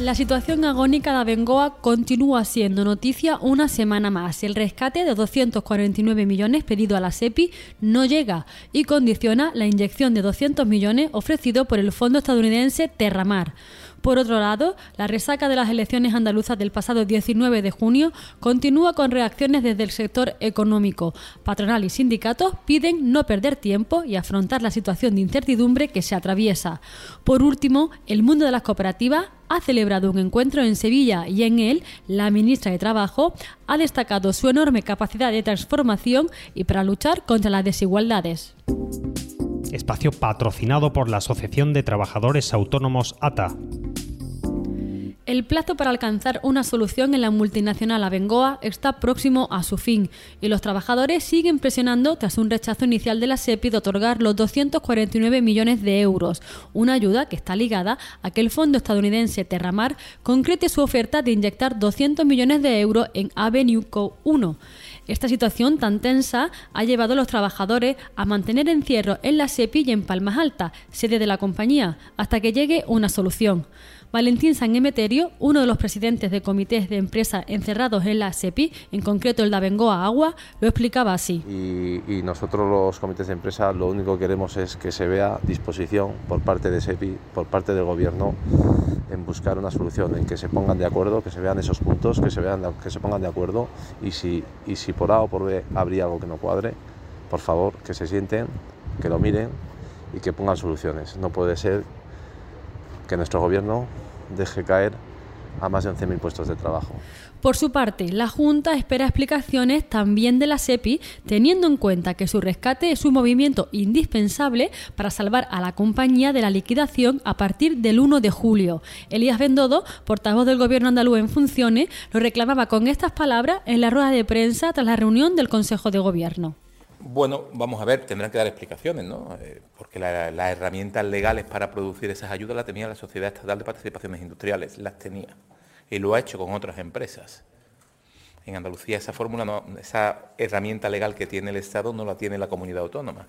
La situación agónica de Abengoa continúa siendo noticia una semana más. El rescate de 249 millones pedido a la SEPI no llega y condiciona la inyección de 200 millones ofrecido por el fondo estadounidense Terramar. Por otro lado, la resaca de las elecciones andaluzas del pasado 19 de junio continúa con reacciones desde el sector económico. Patronal y sindicatos piden no perder tiempo y afrontar la situación de incertidumbre que se atraviesa. Por último, el mundo de las cooperativas ha celebrado un encuentro en Sevilla y en él la ministra de Trabajo ha destacado su enorme capacidad de transformación y para luchar contra las desigualdades. Espacio patrocinado por la Asociación de Trabajadores Autónomos ATA. El plazo para alcanzar una solución en la multinacional Abengoa está próximo a su fin y los trabajadores siguen presionando tras un rechazo inicial de la SEPI de otorgar los 249 millones de euros, una ayuda que está ligada a que el fondo estadounidense Terramar concrete su oferta de inyectar 200 millones de euros en Avenue Co 1. Esta situación tan tensa ha llevado a los trabajadores a mantener encierro en la SEPI y en Palmas Altas, sede de la compañía, hasta que llegue una solución. Valentín San Emeterio, uno de los presidentes de comités de empresas encerrados en la SEPI, en concreto el de Abengoa Agua, lo explicaba así. Y, nosotros los comités de empresa lo único que queremos es que se vea disposición por parte de SEPI, por parte del gobierno, en buscar una solución, en que se pongan de acuerdo, que se vean esos puntos, que se, vean, que se pongan de acuerdo y si, y si por A o por B habría algo que no cuadre, por favor, que se sienten, que lo miren y que pongan soluciones. No puede ser que nuestro gobierno deje caer a más de 11.000 puestos de trabajo. Por su parte, la Junta espera explicaciones también de la SEPI, teniendo en cuenta que su rescate es un movimiento indispensable para salvar a la compañía de la liquidación a partir del 1 de julio. Elías Bendodo, portavoz del Gobierno andaluz en funciones, lo reclamaba con estas palabras en la rueda de prensa tras la reunión del Consejo de Gobierno. Bueno, vamos a ver, tendrán que dar explicaciones, ¿no? Eh, porque las herramientas legales para producir esas ayudas las tenía la Sociedad Estatal de Participaciones Industriales, las tenía. Y lo ha hecho con otras empresas. En Andalucía esa fórmula, esa herramienta legal que tiene el Estado no la tiene la comunidad autónoma.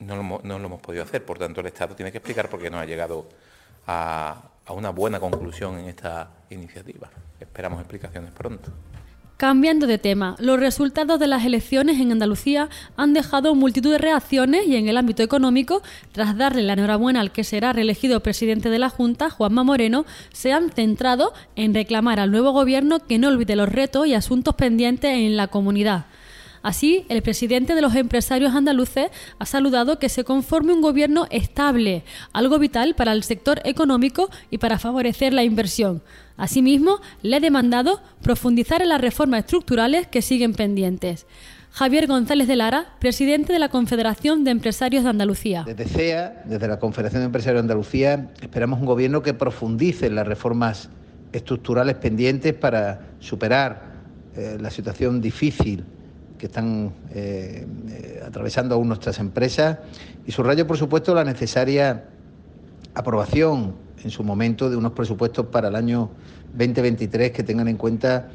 No no lo hemos podido hacer, por tanto el Estado tiene que explicar por qué no ha llegado a una buena conclusión en esta iniciativa. Esperamos explicaciones pronto. Cambiando de tema, los resultados de las elecciones en Andalucía han dejado multitud de reacciones y en el ámbito económico, tras darle la enhorabuena al que será reelegido presidente de la Junta, Juanma Moreno, se han centrado en reclamar al nuevo gobierno que no olvide los retos y asuntos pendientes en la comunidad. Así, el presidente de los empresarios andaluces ha saludado que se conforme un gobierno estable, algo vital para el sector económico y para favorecer la inversión. Asimismo, le ha demandado profundizar en las reformas estructurales que siguen pendientes. Javier González de Lara, presidente de la Confederación de Empresarios de Andalucía. Desde CEA, desde la Confederación de Empresarios de Andalucía, esperamos un gobierno que profundice en las reformas estructurales pendientes para superar eh, la situación difícil que están eh, eh, atravesando aún nuestras empresas y subrayo, por supuesto, la necesaria aprobación en su momento de unos presupuestos para el año 2023 que tengan en cuenta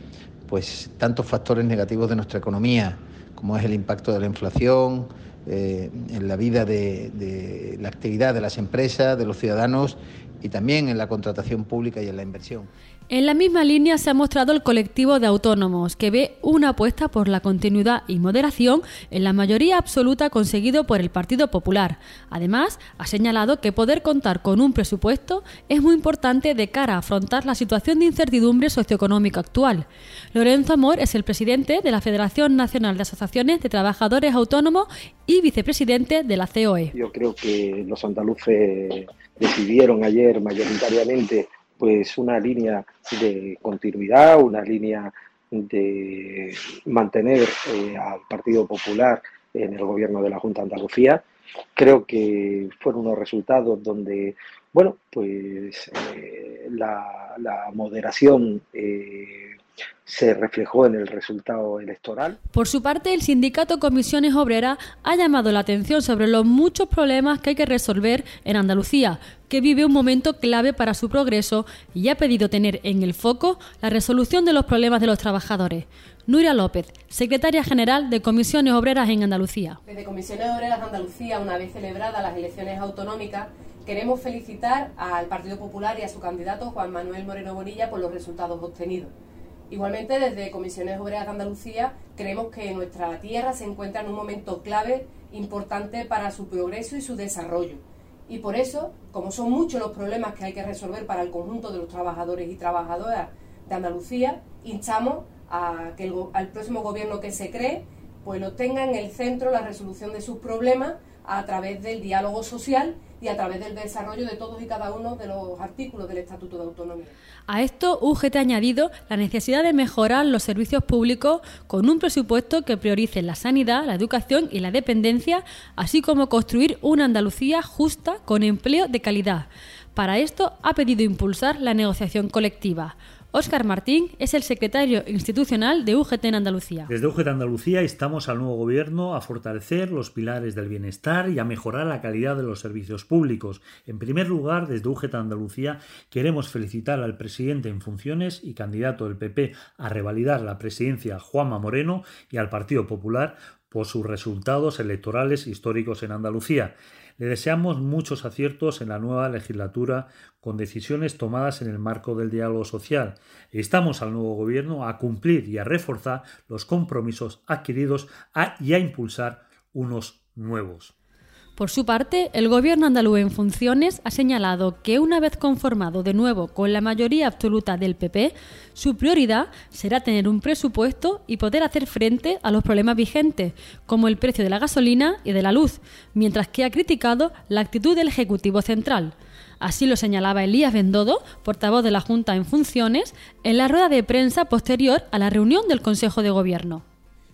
pues tantos factores negativos de nuestra economía, como es el impacto de la inflación, eh, en la vida de la actividad de las empresas, de los ciudadanos y también en la contratación pública y en la inversión. En la misma línea se ha mostrado el colectivo de autónomos, que ve una apuesta por la continuidad y moderación en la mayoría absoluta conseguido por el Partido Popular. Además, ha señalado que poder contar con un presupuesto es muy importante de cara a afrontar la situación de incertidumbre socioeconómica actual. Lorenzo Amor es el presidente de la Federación Nacional de Asociaciones de Trabajadores Autónomos y vicepresidente de la COE. Yo creo que los andaluces decidieron ayer mayoritariamente pues una línea de continuidad, una línea de mantener eh, al Partido Popular en el gobierno de la Junta de Andalucía. Creo que fueron unos resultados donde, bueno, pues eh, la, moderación eh, se reflejó en el resultado electoral. Por su parte, el sindicato Comisiones Obreras ha llamado la atención sobre los muchos problemas que hay que resolver en Andalucía, que vive un momento clave para su progreso y ha pedido tener en el foco la resolución de los problemas de los trabajadores. Nuria López, secretaria general de Comisiones Obreras en Andalucía. Desde Comisiones Obreras de Andalucía, una vez celebradas las elecciones autonómicas, queremos felicitar al Partido Popular y a su candidato Juan Manuel Moreno Bonilla por los resultados obtenidos. Igualmente, desde Comisiones Obreras de Andalucía, creemos que nuestra tierra se encuentra en un momento clave importante para su progreso y su desarrollo. Y por eso, como son muchos los problemas que hay que resolver para el conjunto de los trabajadores y trabajadoras de Andalucía, instamos a que el, al próximo gobierno que se cree pues lo tenga en el centro la resolución de sus problemas a través del diálogo social y a través del desarrollo de todos y cada uno de los artículos del Estatuto de Autonomía. A esto, UGT ha añadido la necesidad de mejorar los servicios públicos con un presupuesto que priorice la sanidad, la educación y la dependencia, así como construir una Andalucía justa con empleo de calidad. Para esto, ha pedido impulsar la negociación colectiva. Óscar Martín es el secretario institucional de UGT en Andalucía. Desde UGT Andalucía estamos al nuevo gobierno a fortalecer los pilares del bienestar y a mejorar la calidad de los servicios públicos. En primer lugar, desde UGT Andalucía queremos felicitar al presidente en funciones y candidato del PP a revalidar la presidencia Juanma Moreno y al Partido Popular por sus resultados electorales históricos en Andalucía. Le deseamos muchos aciertos en la nueva legislatura con decisiones tomadas en el marco del diálogo social. Estamos al nuevo gobierno a cumplir y a reforzar los compromisos adquiridos y a impulsar unos nuevos. Por su parte, el gobierno andaluz en funciones ha señalado que una vez conformado de nuevo con la mayoría absoluta del PP, su prioridad será tener un presupuesto y poder hacer frente a los problemas vigentes, como el precio de la gasolina y de la luz, mientras que ha criticado la actitud del Ejecutivo Central. Así lo señalaba Elías Bendodo, portavoz de la Junta en funciones, en la rueda de prensa posterior a la reunión del Consejo de Gobierno.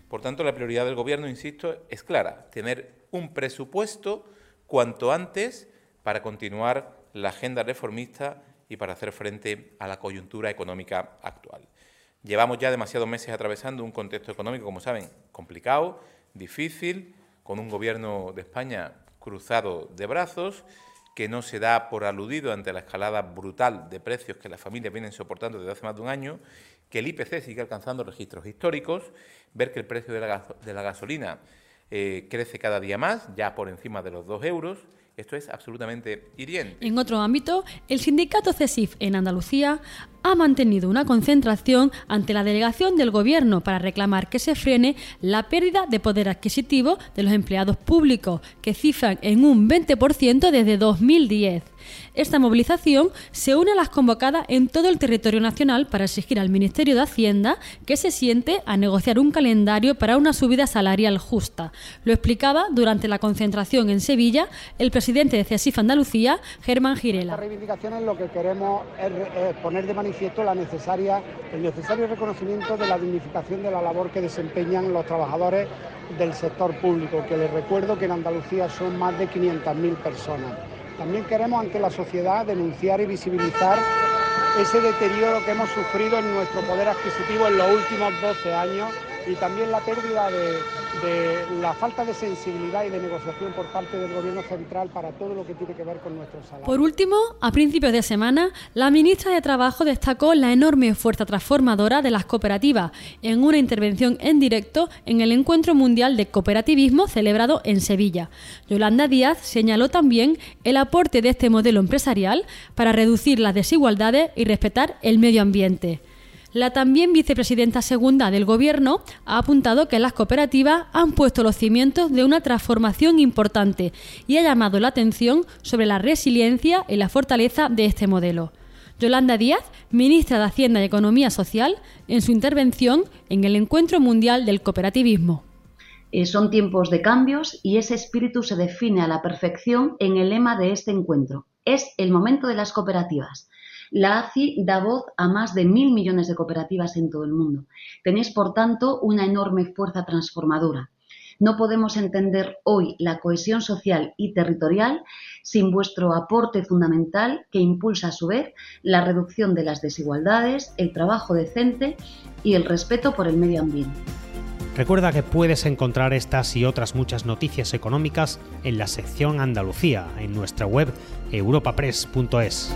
Por tanto, la prioridad del Gobierno, insisto, es clara, tener un presupuesto cuanto antes para continuar la agenda reformista y para hacer frente a la coyuntura económica actual. Llevamos ya demasiados meses atravesando un contexto económico, como saben, complicado, difícil, con un gobierno de España cruzado de brazos, que no se da por aludido ante la escalada brutal de precios que las familias vienen soportando desde hace más de un año, que el IPC sigue alcanzando registros históricos, ver que el precio de la, gasolina eh, crece cada día más, ya por encima de los dos euros. Esto es absolutamente hiriente. En otro ámbito, el sindicato CESIF en Andalucía ha mantenido una concentración ante la delegación del Gobierno para reclamar que se frene la pérdida de poder adquisitivo de los empleados públicos, que cifran en un 20% desde 2010. Esta movilización se une a las convocadas en todo el territorio nacional para exigir al Ministerio de Hacienda que se siente a negociar un calendario para una subida salarial justa. Lo explicaba durante la concentración en Sevilla el presidente de CESIF Andalucía, Germán Girela. Estas reivindicaciones lo que queremos es poner de manifiesto necesaria, el necesario reconocimiento de la dignificación de la labor que desempeñan los trabajadores del sector público, que les recuerdo que en Andalucía son más de 500.000 personas. También queremos ante la sociedad denunciar y visibilizar ese deterioro que hemos sufrido en nuestro poder adquisitivo en los últimos 12 años y también la pérdida de, la falta de sensibilidad y de negociación por parte del Gobierno central para todo lo que tiene que ver con nuestro salario. Por último, a principios de semana, la ministra de Trabajo destacó la enorme fuerza transformadora de las cooperativas en una intervención en directo en el Encuentro Mundial de Cooperativismo celebrado en Sevilla. Yolanda Díaz señaló también el aporte de este modelo empresarial para reducir las desigualdades y respetar el medio ambiente. La también vicepresidenta segunda del Gobierno ha apuntado que las cooperativas han puesto los cimientos de una transformación importante y ha llamado la atención sobre la resiliencia y la fortaleza de este modelo. Yolanda Díaz, ministra de Hacienda y Economía Social, en su intervención en el Encuentro Mundial del Cooperativismo. Eh, son tiempos de cambios y ese espíritu se define a la perfección en el lema de este encuentro. Es el momento de las cooperativas. La ACI da voz a más de mil millones de cooperativas en todo el mundo. Tenéis, por tanto, una enorme fuerza transformadora. No podemos entender hoy la cohesión social y territorial sin vuestro aporte fundamental que impulsa a su vez la reducción de las desigualdades, el trabajo decente y el respeto por el medio ambiente. Recuerda que puedes encontrar estas y otras muchas noticias económicas en la sección Andalucía en nuestra web europapress.es.